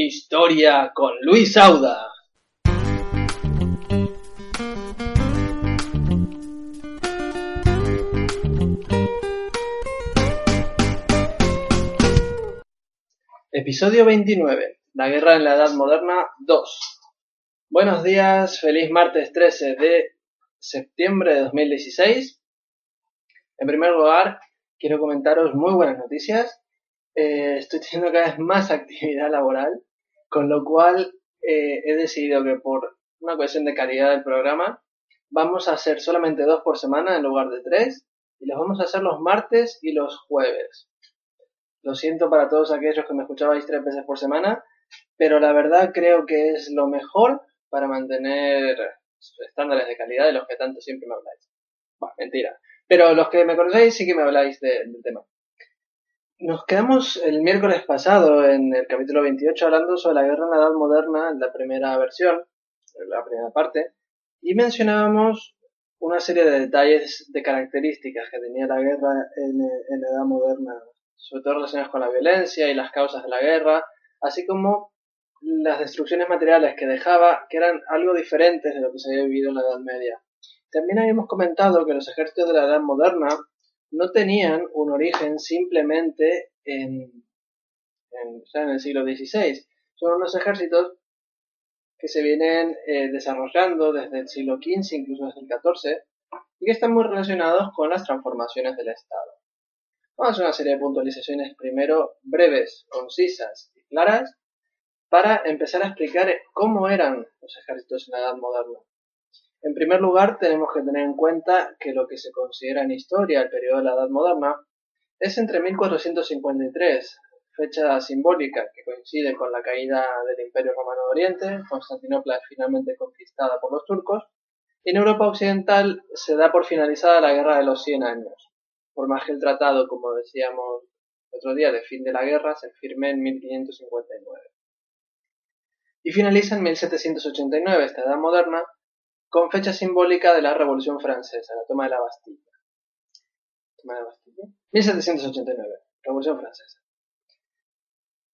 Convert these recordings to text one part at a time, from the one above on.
Historia con Luis Auda. Episodio 29. La guerra en la Edad Moderna 2. Buenos días, feliz martes 13 de septiembre de 2016. En primer lugar, quiero comentaros muy buenas noticias. Eh, estoy teniendo cada vez más actividad laboral, con lo cual eh, he decidido que por una cuestión de calidad del programa vamos a hacer solamente dos por semana en lugar de tres y los vamos a hacer los martes y los jueves. Lo siento para todos aquellos que me escuchabais tres veces por semana, pero la verdad creo que es lo mejor para mantener estándares de calidad de los que tanto siempre me habláis. Bueno, mentira. Pero los que me conocéis sí que me habláis del tema. Nos quedamos el miércoles pasado en el capítulo 28 hablando sobre la guerra en la Edad Moderna, la primera versión, la primera parte, y mencionábamos una serie de detalles, de características que tenía la guerra en, en la Edad Moderna, sobre todo relacionadas con la violencia y las causas de la guerra, así como las destrucciones materiales que dejaba, que eran algo diferentes de lo que se había vivido en la Edad Media. También habíamos comentado que los ejércitos de la Edad Moderna no tenían un origen simplemente en, en, el siglo XVI. Son unos ejércitos que se vienen eh, desarrollando desde el siglo XV, incluso desde el XIV, y que están muy relacionados con las transformaciones del Estado. Vamos a hacer una serie de puntualizaciones primero breves, concisas y claras para empezar a explicar cómo eran los ejércitos en la Edad Moderna. En primer lugar, tenemos que tener en cuenta que lo que se considera en historia el periodo de la Edad Moderna es entre 1453, fecha simbólica que coincide con la caída del Imperio Romano de Oriente, Constantinopla es finalmente conquistada por los turcos, y en Europa Occidental se da por finalizada la Guerra de los Cien Años, por más que el tratado, como decíamos el otro día, de fin de la guerra se firme en 1559. Y finaliza en 1789 esta Edad Moderna, con fecha simbólica de la Revolución Francesa, la toma de la Bastilla. ¿Toma de la Bastilla? 1789, Revolución Francesa.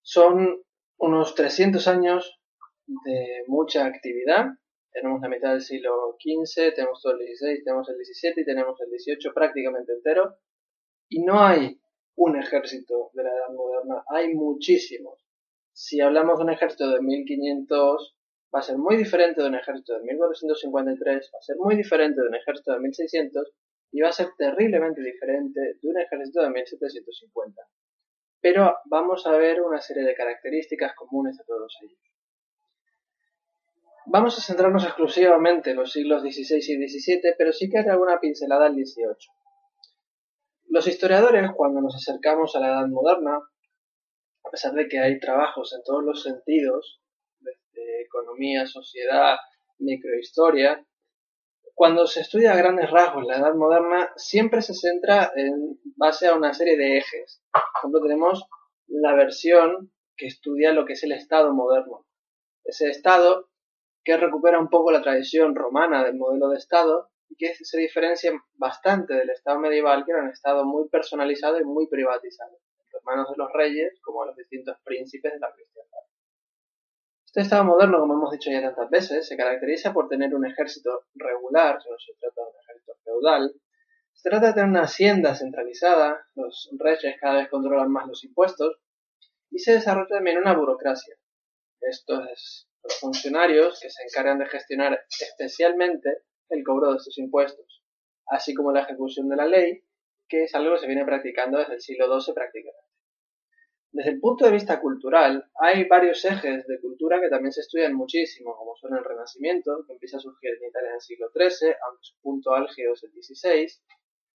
Son unos 300 años de mucha actividad. Tenemos la mitad del siglo XV, tenemos todo el XVI, tenemos el XVII y tenemos el XVIII prácticamente entero. Y no hay un ejército de la Edad Moderna, hay muchísimos. Si hablamos de un ejército de 1500 va a ser muy diferente de un ejército de 1453, va a ser muy diferente de un ejército de 1600 y va a ser terriblemente diferente de un ejército de 1750. Pero vamos a ver una serie de características comunes a todos ellos. Vamos a centrarnos exclusivamente en los siglos XVI y XVII, pero sí que hay alguna pincelada al XVIII. Los historiadores, cuando nos acercamos a la Edad Moderna, a pesar de que hay trabajos en todos los sentidos economía, sociedad, microhistoria. Cuando se estudia a grandes rasgos la Edad Moderna, siempre se centra en base a una serie de ejes. Por ejemplo, tenemos la versión que estudia lo que es el Estado moderno. Ese Estado que recupera un poco la tradición romana del modelo de Estado y que se diferencia bastante del Estado medieval, que era un Estado muy personalizado y muy privatizado, en manos de los reyes como los distintos príncipes de la cristiandad. Este Estado moderno, como hemos dicho ya tantas veces, se caracteriza por tener un ejército regular, no se trata de un ejército feudal. Se trata de tener una hacienda centralizada, los reyes cada vez controlan más los impuestos, y se desarrolla también una burocracia. Estos es los funcionarios que se encargan de gestionar especialmente el cobro de estos impuestos, así como la ejecución de la ley, que es algo que se viene practicando desde el siglo XII prácticamente. Desde el punto de vista cultural, hay varios ejes de cultura que también se estudian muchísimo, como son el Renacimiento, que empieza a surgir en Italia en el siglo XIII, aunque su punto álgido es el XVI,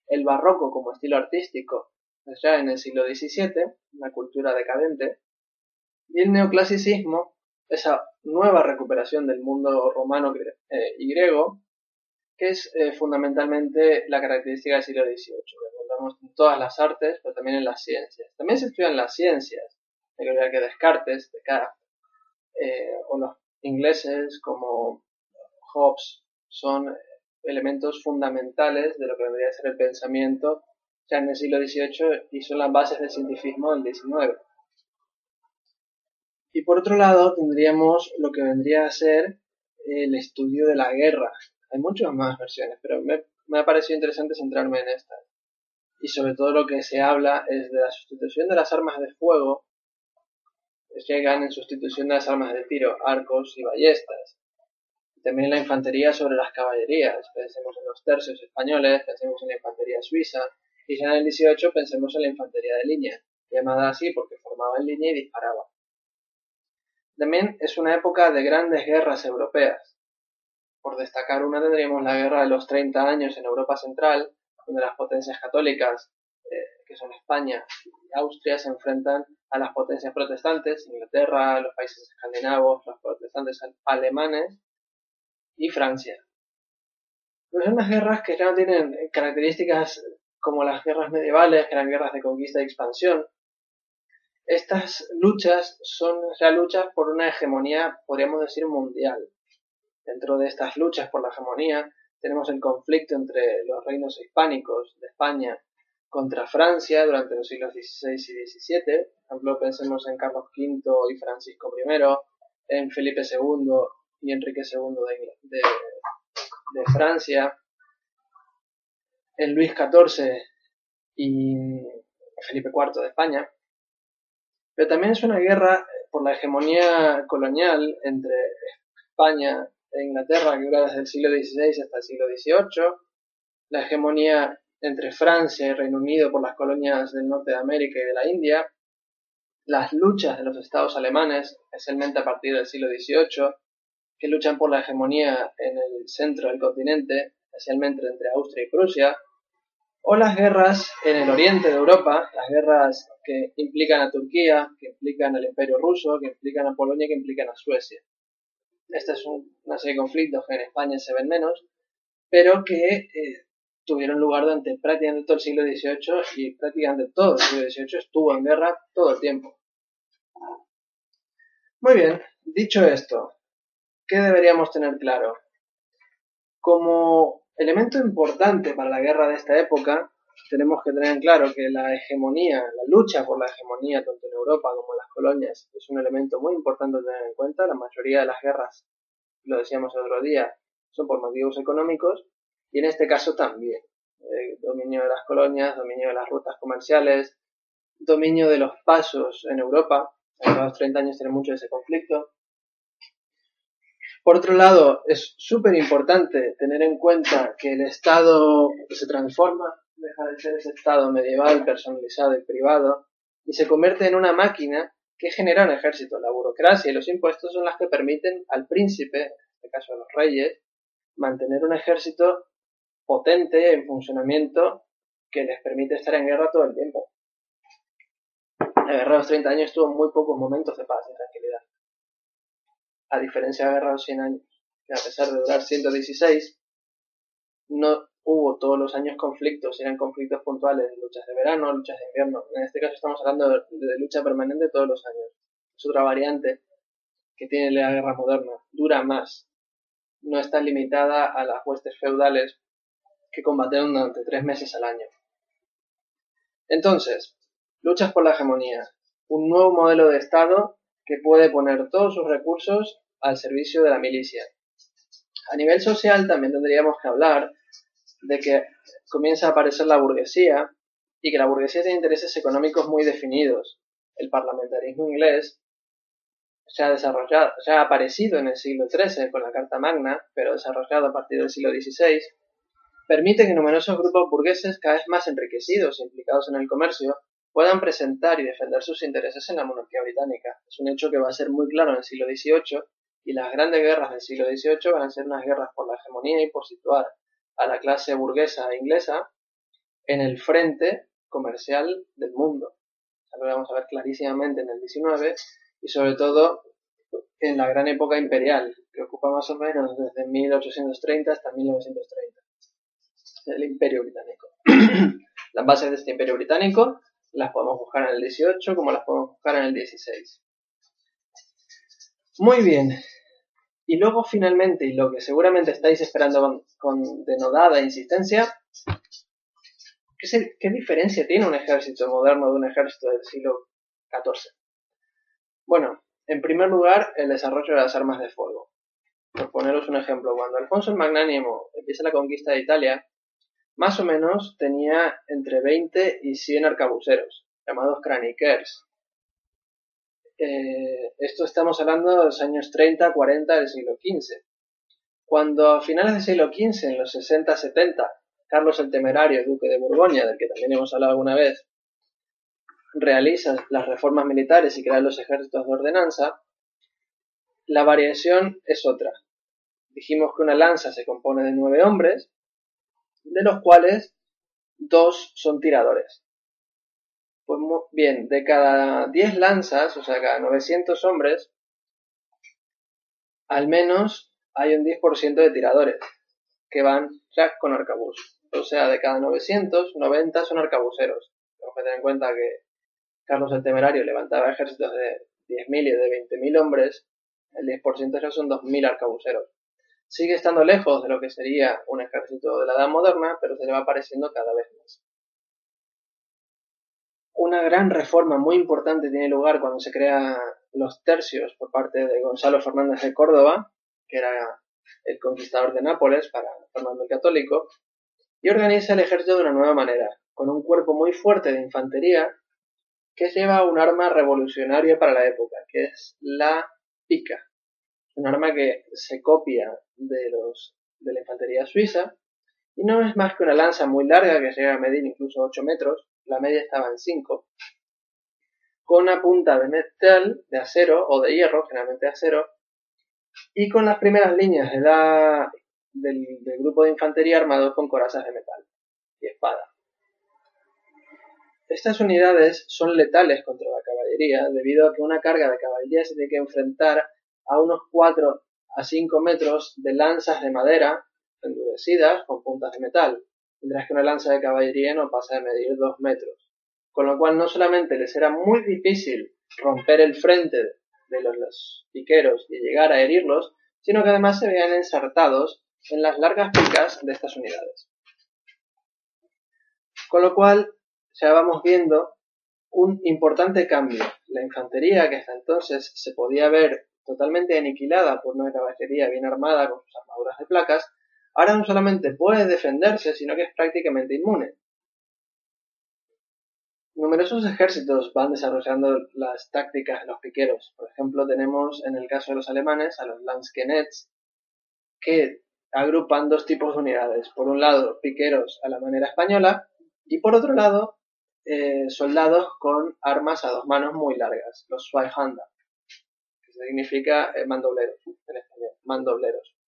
el Barroco como estilo artístico, ya en el siglo XVII, una cultura decadente, y el neoclasicismo, esa nueva recuperación del mundo romano eh, y griego, que es eh, fundamentalmente la característica del siglo XVIII en todas las artes, pero también en las ciencias. También se estudian las ciencias, hay que que Descartes, Descartes, eh, o los ingleses como Hobbes son elementos fundamentales de lo que debería ser el pensamiento ya en el siglo XVIII y son las bases del cientifismo del XIX. Y por otro lado tendríamos lo que vendría a ser el estudio de la guerra. Hay muchas más versiones, pero me, me ha parecido interesante centrarme en esta. Y sobre todo lo que se habla es de la sustitución de las armas de fuego llegan en sustitución de las armas de tiro, arcos y ballestas. También la infantería sobre las caballerías. Pensemos en los tercios españoles, pensemos en la infantería suiza. Y ya en el 18 pensemos en la infantería de línea, llamada así porque formaba en línea y disparaba. También es una época de grandes guerras europeas. Por destacar una tendríamos la guerra de los 30 años en Europa Central, donde las potencias católicas, eh, que son España y Austria, se enfrentan a las potencias protestantes, Inglaterra, los países escandinavos, los protestantes alemanes y Francia. Pero son unas guerras que no tienen características como las guerras medievales, que eran guerras de conquista y expansión, estas luchas son las luchas por una hegemonía, podríamos decir, mundial. Dentro de estas luchas por la hegemonía tenemos el conflicto entre los reinos hispánicos de España contra Francia durante los siglos XVI y XVII. Por ejemplo, pensemos en Carlos V y Francisco I, en Felipe II y Enrique II de, de Francia, en Luis XIV y Felipe IV de España. Pero también es una guerra por la hegemonía colonial entre España e Inglaterra, que dura desde el siglo XVI hasta el siglo XVIII, la hegemonía entre Francia y Reino Unido por las colonias del norte de América y de la India, las luchas de los estados alemanes, especialmente a partir del siglo XVIII, que luchan por la hegemonía en el centro del continente, especialmente entre Austria y Prusia, o las guerras en el oriente de Europa, las guerras que implican a Turquía, que implican al Imperio Ruso, que implican a Polonia, que implican a Suecia. Esta es una serie de conflictos que en España se ven menos, pero que eh, tuvieron lugar durante prácticamente todo el siglo XVIII y prácticamente todo el siglo XVIII estuvo en guerra todo el tiempo. Muy bien, dicho esto, ¿qué deberíamos tener claro? Como elemento importante para la guerra de esta época, tenemos que tener en claro que la hegemonía, la lucha por la hegemonía, tanto en Europa como en las colonias, es un elemento muy importante a tener en cuenta. La mayoría de las guerras, lo decíamos el otro día, son por motivos económicos y en este caso también. Eh, dominio de las colonias, dominio de las rutas comerciales, dominio de los pasos en Europa. En los 30 años tiene mucho de ese conflicto. Por otro lado, es súper importante tener en cuenta que el Estado se transforma, deja de ser ese Estado medieval, personalizado y privado, y se convierte en una máquina que genera un ejército. La burocracia y los impuestos son las que permiten al príncipe, en este caso a los reyes, mantener un ejército potente en funcionamiento que les permite estar en guerra todo el tiempo. La guerra de los 30 años tuvo muy pocos momentos de paz y tranquilidad a diferencia de la Guerra de los 100 años, que a pesar de durar 116, no hubo todos los años conflictos, eran conflictos puntuales, luchas de verano, luchas de invierno. En este caso estamos hablando de, lucha permanente todos los años. Es otra variante que tiene la guerra moderna, dura más. No está limitada a las huestes feudales que combatieron durante tres meses al año. Entonces, luchas por la hegemonía, un nuevo modelo de Estado que puede poner todos sus recursos al servicio de la milicia. A nivel social también tendríamos que hablar de que comienza a aparecer la burguesía y que la burguesía tiene intereses económicos muy definidos. El parlamentarismo inglés se ha desarrollado, ha aparecido en el siglo XIII con la Carta Magna, pero desarrollado a partir del siglo XVI, permite que numerosos grupos burgueses cada vez más enriquecidos e implicados en el comercio puedan presentar y defender sus intereses en la monarquía británica. Es un hecho que va a ser muy claro en el siglo XVIII y las grandes guerras del siglo XVIII van a ser unas guerras por la hegemonía y por situar a la clase burguesa inglesa en el frente comercial del mundo. lo vamos a ver clarísimamente en el XIX y sobre todo en la gran época imperial, que ocupa más o menos desde 1830 hasta 1930, el imperio británico. Las bases de este imperio británico las podemos buscar en el 18 como las podemos buscar en el 16. Muy bien. Y luego finalmente, y lo que seguramente estáis esperando con, denodada insistencia, ¿qué, ¿qué diferencia tiene un ejército moderno de un ejército del siglo XIV? Bueno, En primer lugar, el desarrollo de las armas de fuego. Por poneros un ejemplo, cuando Alfonso el Magnánimo empieza la conquista de Italia, más o menos tenía entre 20 y 100 arcabuceros, llamados craniquers. Eh, esto estamos hablando de los años 30, 40 del siglo XV. Cuando a finales del siglo XV, en los 60-70, Carlos el Temerario, duque de Borgoña, del que también hemos hablado alguna vez, realiza las reformas militares y crea los ejércitos de ordenanza, la variación es otra. Dijimos que una lanza se compone de nueve hombres, de los cuales dos son tiradores. Pues bien, de cada diez lanzas, o sea, cada 900 hombres, al menos hay un 10% de tiradores que van con arcabuz. O sea, de cada 900, 90 son arcabuceros. Tenemos que tener en cuenta que Carlos el Temerario levantaba ejércitos de 10.000 y de 20.000 hombres, el 10% ya son 2.000 arcabuceros. Sigue estando lejos de lo que sería un ejército de la edad moderna, pero se le va apareciendo cada vez más. Una gran reforma muy importante tiene lugar cuando se crean los tercios por parte de Gonzalo Fernández de Córdoba, que era el conquistador de Nápoles para Fernando el Católico, y organiza el ejército de una nueva manera, con un cuerpo muy fuerte de infantería que lleva un arma revolucionaria para la época, que es la pica. Un arma que se copia de, los, de la infantería suiza y no es más que una lanza muy larga que llega a medir incluso 8 metros, la media estaba en 5, con una punta de metal, de acero o de hierro, generalmente acero, y con las primeras líneas de la, del, del grupo de infantería armado con corazas de metal y espada. Estas unidades son letales contra la caballería debido a que una carga de caballería se tiene que enfrentar a unos 4 a 5 metros de lanzas de madera endurecidas con puntas de metal, mientras que una lanza de caballería no pasa de medir 2 metros. Con lo cual no solamente les era muy difícil romper el frente de los, los piqueros y llegar a herirlos, sino que además se veían ensartados en las largas picas de estas unidades. Con lo cual ya vamos viendo un importante cambio. La infantería, que hasta entonces se podía ver totalmente aniquilada por una caballería bien armada con sus armaduras de placas, ahora no solamente puede defenderse, sino que es prácticamente inmune. Numerosos ejércitos van desarrollando las tácticas de los piqueros. Por ejemplo, tenemos en el caso de los alemanes a los Lanzknechts, que agrupan dos tipos de unidades. Por un lado, piqueros a la manera española y por otro lado, eh, soldados con armas a dos manos muy largas, los Zweihanda, que significa eh, mandobleros en español, mandobleros.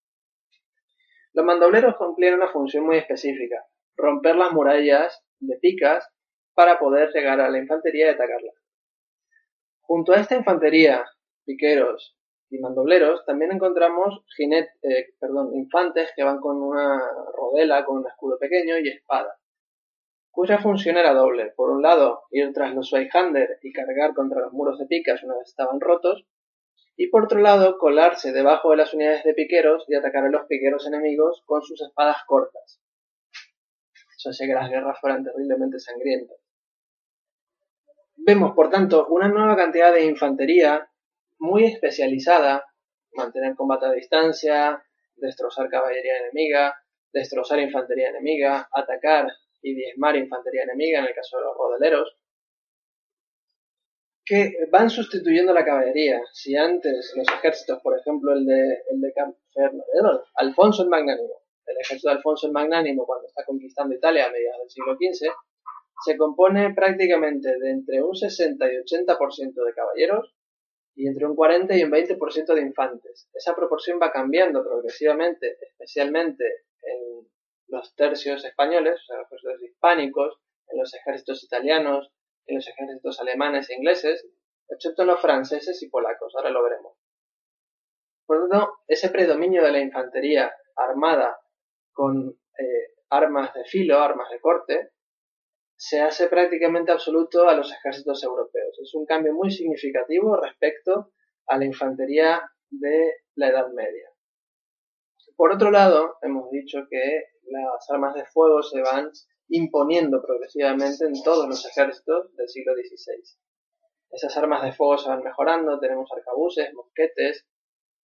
Los mandobleros cumplían una función muy específica, romper las murallas de picas para poder llegar a la infantería y atacarla. Junto a esta infantería, piqueros y mandobleros, también encontramos eh, perdón, infantes que van con una rodela, con un escudo pequeño y espada cuya función era doble. Por un lado, ir tras los Zweihander y cargar contra los muros de picas una vez estaban rotos, y por otro lado, colarse debajo de las unidades de piqueros y atacar a los piqueros enemigos con sus espadas cortas. Eso hacía que las guerras fueran terriblemente sangrientas. Vemos, por tanto, una nueva cantidad de infantería muy especializada, mantener combate a distancia, destrozar caballería enemiga, destrozar infantería enemiga, atacar y diezmar infantería enemiga en el caso de los rodeleros, van sustituyendo la caballería. Si antes los ejércitos, por ejemplo el de, el de Alfonso el Magnánimo, el ejército de Alfonso el Magnánimo cuando está conquistando Italia a mediados del siglo XV, se compone prácticamente de entre un 60 y 80% de caballeros y entre un 40 y un 20% de infantes. Esa proporción va cambiando progresivamente, especialmente en los tercios españoles, o sea, los ejércitos hispánicos, en los ejércitos italianos, en los ejércitos alemanes e ingleses, excepto en los franceses y polacos, ahora lo veremos. Por tanto, ese predominio de la infantería armada con eh, armas de filo, armas de corte, se hace prácticamente absoluto a los ejércitos europeos. Es un cambio muy significativo respecto a la infantería de la Edad Media. Por otro lado, hemos dicho que las armas de fuego se van imponiendo progresivamente en todos los ejércitos del siglo XVI. Esas armas de fuego se van mejorando, tenemos arcabuces, mosquetes.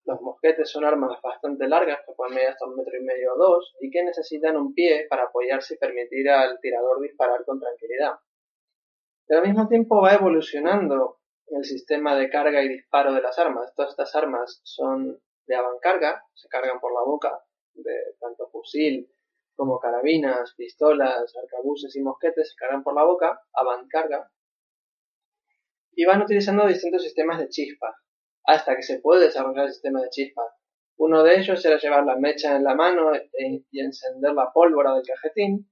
Los mosquetes son armas bastante largas que pueden medir hasta un metro y medio o dos y que necesitan un pie para apoyarse y permitir al tirador disparar con tranquilidad. Pero al mismo tiempo va evolucionando el sistema de carga y disparo de las armas. Todas estas armas son de avancarga, se cargan por la boca, de tanto fusil como carabinas, pistolas, arcabuces y mosquetes se cargan por la boca, avancarga, y van utilizando distintos sistemas de chispa, hasta que se puede desarrollar el sistema de chispa. Uno de ellos era llevar la mecha en la mano e, y encender la pólvora del cajetín.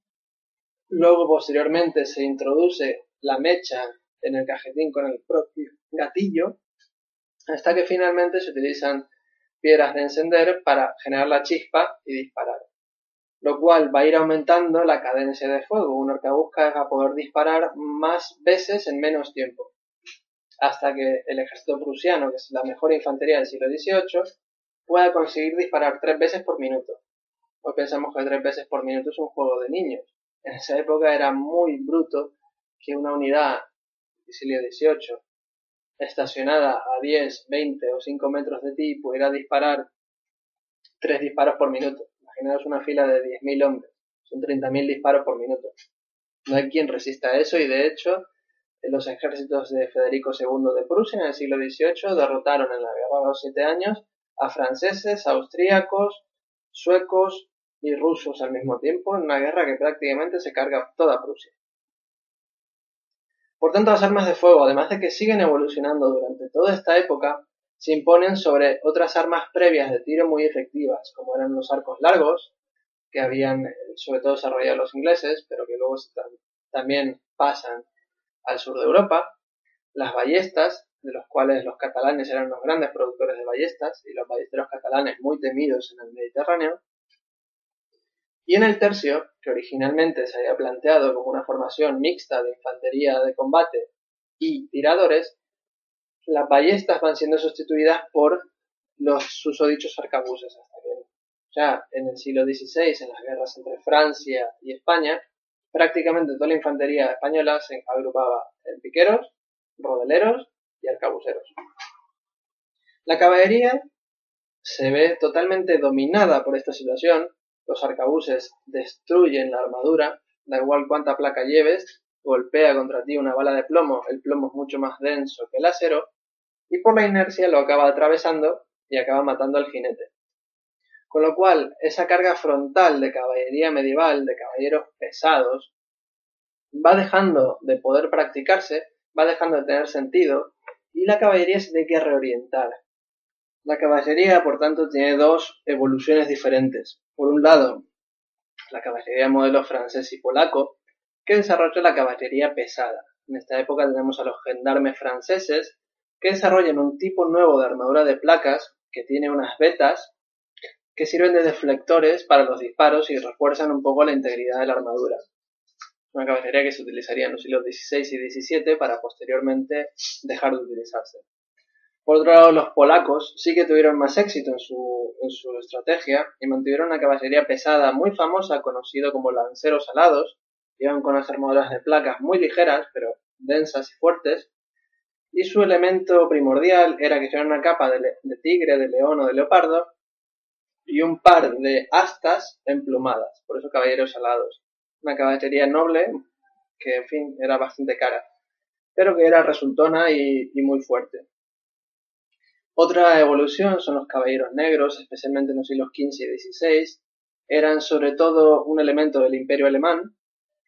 Luego, posteriormente, se introduce la mecha en el cajetín con el propio gatillo, hasta que finalmente se utilizan piedras de encender para generar la chispa y disparar. Lo cual va a ir aumentando la cadencia de fuego. Un arcabuz va a poder disparar más veces en menos tiempo hasta que el ejército prusiano, que es la mejor infantería del siglo XVIII, pueda conseguir disparar tres veces por minuto. Hoy pensamos que tres veces por minuto es un juego de niños. En esa época era muy bruto que una unidad del siglo XVIII estacionada a 10, 20 o 5 metros de ti pudiera disparar tres disparos por minuto. Imaginaos una fila de 10.000 hombres. Son 30.000 disparos por minuto. No hay quien resista eso y de hecho los ejércitos de Federico II de Prusia en el siglo XVIII derrotaron en la guerra de los siete años a franceses, austríacos, suecos y rusos al mismo tiempo en una guerra que prácticamente se carga toda Prusia. Por tanto, las armas de fuego, además de que siguen evolucionando durante toda esta época, se imponen sobre otras armas previas de tiro muy efectivas, como eran los arcos largos, que habían sobre todo desarrollado los ingleses, pero que luego también pasan al sur de Europa, las ballestas, de los cuales los catalanes eran los grandes productores de ballestas y los ballesteros catalanes muy temidos en el Mediterráneo, y en el tercio, que originalmente se había planteado como una formación mixta de infantería de combate y tiradores, las ballestas van siendo sustituidas por los susodichos arcabuces hasta que ya en el siglo XVI, en las guerras entre Francia y España, Prácticamente toda la infantería española se agrupaba en piqueros, rodeleros y arcabuceros. La caballería se ve totalmente dominada por esta situación. Los arcabuces destruyen la armadura, da igual cuánta placa lleves, golpea contra ti una bala de plomo, el plomo es mucho más denso que el acero, y por la inercia lo acaba atravesando y acaba matando al jinete. Con lo cual, esa carga frontal de caballería medieval, de caballeros pesados, va dejando de poder practicarse, va dejando de tener sentido, y la caballería se tiene que reorientar. La caballería, por tanto, tiene dos evoluciones diferentes. Por un lado, la caballería modelo francés y polaco, que desarrolla la caballería pesada. En esta época tenemos a los gendarmes franceses, que desarrollan un tipo nuevo de armadura de placas que tiene unas vetas que sirven de deflectores para los disparos y refuerzan un poco la integridad de la armadura. Una caballería que se utilizaría en los siglos XVI y XVII para posteriormente dejar de utilizarse. Por otro lado, los polacos sí que tuvieron más éxito en su, en su estrategia y mantuvieron una caballería pesada muy famosa, conocido como lanceros alados. Iban con unas armaduras de placas muy ligeras, pero densas y fuertes. Y su elemento primordial era que era una capa de, de tigre, de león o de leopardo, y un par de astas emplumadas, por eso caballeros alados. Una caballería noble que, en fin, era bastante cara, pero que era resultona y, muy fuerte. Otra evolución son los caballeros negros, especialmente en los siglos XV y XVI. Eran sobre todo un elemento del imperio alemán,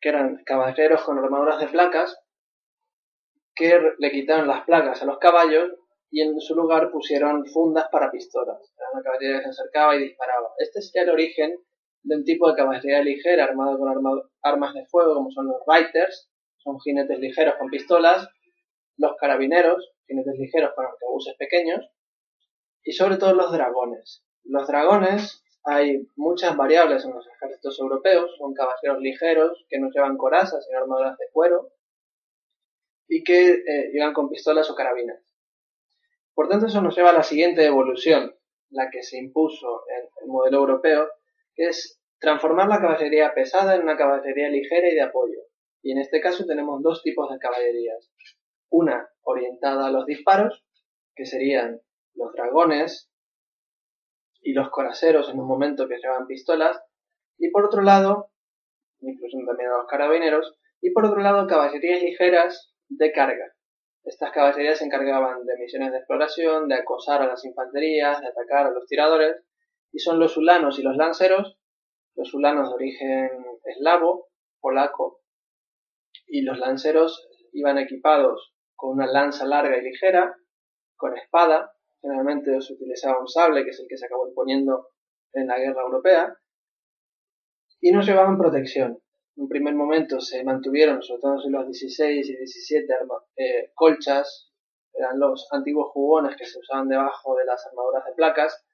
que eran caballeros con armaduras de placas, que le quitaron las placas a los caballos y en su lugar pusieron fundas para pistolas. Era una caballería que se acercaba y disparaba. Este sería el origen de un tipo de caballería ligera armado con armas de fuego como son los Reiters, son jinetes ligeros con pistolas, los carabineros, jinetes ligeros con arcabuces pequeños, y sobre todo los dragones. Los dragones hay muchas variables en los ejércitos europeos, son caballeros ligeros que no llevan corazas sino armaduras de cuero y que eh, llevan con pistolas o carabinas. Por tanto, eso nos lleva a la siguiente evolución, la que se impuso en el modelo europeo, que es transformar la caballería pesada en una caballería ligera y de apoyo. Y en este caso tenemos dos tipos de caballerías. Una orientada a los disparos, que serían los dragones y los coraceros en un momento que llevaban pistolas, y por otro lado, incluso también a los carabineros, y por otro lado caballerías ligeras de carga. Estas caballerías se encargaban de misiones de exploración, de acosar a las infanterías, de atacar a los tiradores, y son los ulanos y los lanceros, los ulanos de origen eslavo, polaco, y los lanceros iban equipados con una lanza larga y ligera, con espada, generalmente se utilizaba un sable, que es el que se acabó imponiendo en la guerra europea, y no llevaban protección. En un primer momento se mantuvieron, sobre todo en los 16 y 17, eh, colchas, eran los antiguos jugones que se usaban debajo de las armaduras de placas,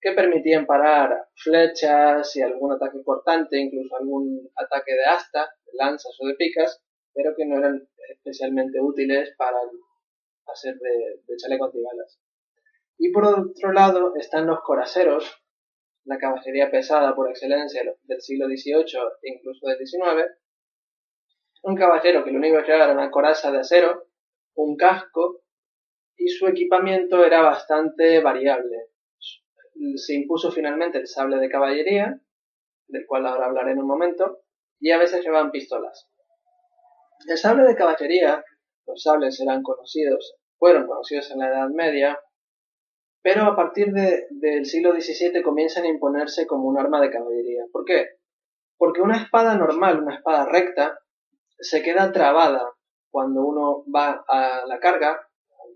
que permitían parar flechas y algún ataque cortante, incluso algún ataque de asta, de lanzas o de picas, pero que no eran especialmente útiles para hacer de, de chaleco antibalas. Y por otro lado están los coraceros, la caballería pesada por excelencia del siglo XVIII e incluso del XIX, un caballero que lo único que era una coraza de acero, un casco y su equipamiento era bastante variable. Se impuso finalmente el sable de caballería, del cual ahora hablaré en un momento, y a veces llevaban pistolas. El sable de caballería, los sables eran conocidos, fueron conocidos en la Edad Media, pero a partir del siglo XVII comienzan a imponerse como un arma de caballería. ¿Por qué? Porque una espada normal, una espada recta, se queda trabada cuando uno va a la carga,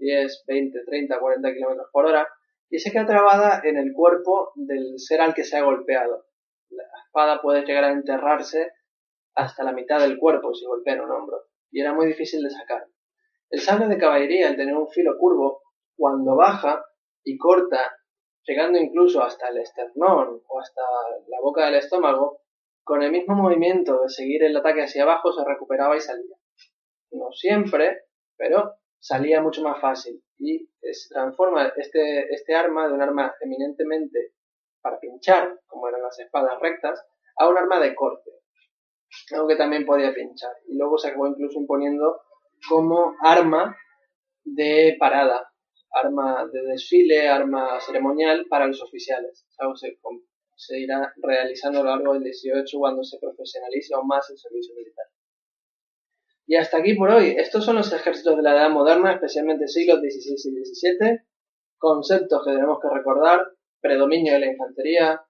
10, 20, 30, 40 kilómetros por hora, y se queda trabada en el cuerpo del ser al que se ha golpeado. La espada puede llegar a enterrarse hasta la mitad del cuerpo si golpea un hombro, y era muy difícil de sacar. El sable de caballería, al tener un filo curvo, cuando baja y corta, llegando incluso hasta el esternón o hasta la boca del estómago, con el mismo movimiento de seguir el ataque hacia abajo se recuperaba y salía. No siempre, pero salía mucho más fácil y se transforma este, este arma de un arma eminentemente para pinchar, como eran las espadas rectas, a un arma de corte, aunque también podía pinchar. Y luego se acabó incluso imponiendo como arma de parada, arma de desfile, arma ceremonial para los oficiales. Se, se irá realizando a lo largo del 18 cuando se profesionalice aún más el servicio militar. Y hasta aquí por hoy. Estos son los ejércitos de la Edad Moderna, especialmente siglos XVI y XVII. Conceptos que tenemos que recordar. Predominio de la infantería.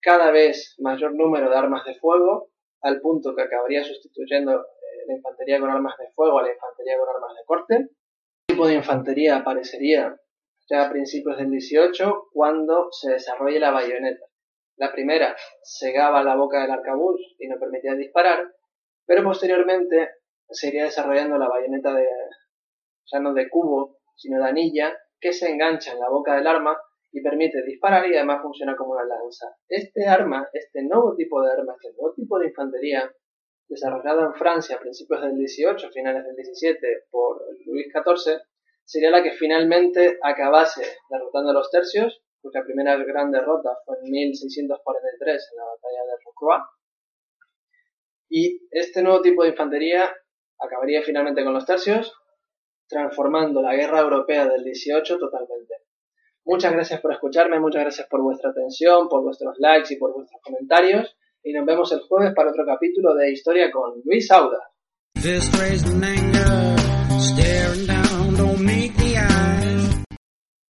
Cada vez mayor número de armas de fuego, al punto que acabaría sustituyendo eh, la infantería con armas de fuego a la infantería con armas de corte tipo de infantería aparecería ya a principios del 18 cuando se desarrolle la bayoneta. La primera cegaba la boca del arcabuz y no permitía disparar, pero posteriormente se iría desarrollando la bayoneta de, ya no de cubo, sino de anilla, que se engancha en la boca del arma y permite disparar y además funciona como una lanza. Este arma, este nuevo tipo de arma, este nuevo tipo de infantería, desarrollado en Francia a principios del 18, finales del 17 por Luis XIV, sería la que finalmente acabase derrotando a los tercios, cuya primera gran derrota fue en 1643 en la batalla de Rocroi. Y este nuevo tipo de infantería acabaría finalmente con los tercios, transformando la guerra europea del 18 totalmente. Muchas gracias por escucharme, muchas gracias por vuestra atención, por vuestros likes y por vuestros comentarios y nos vemos el jueves para otro capítulo de Historia con Luis Auda.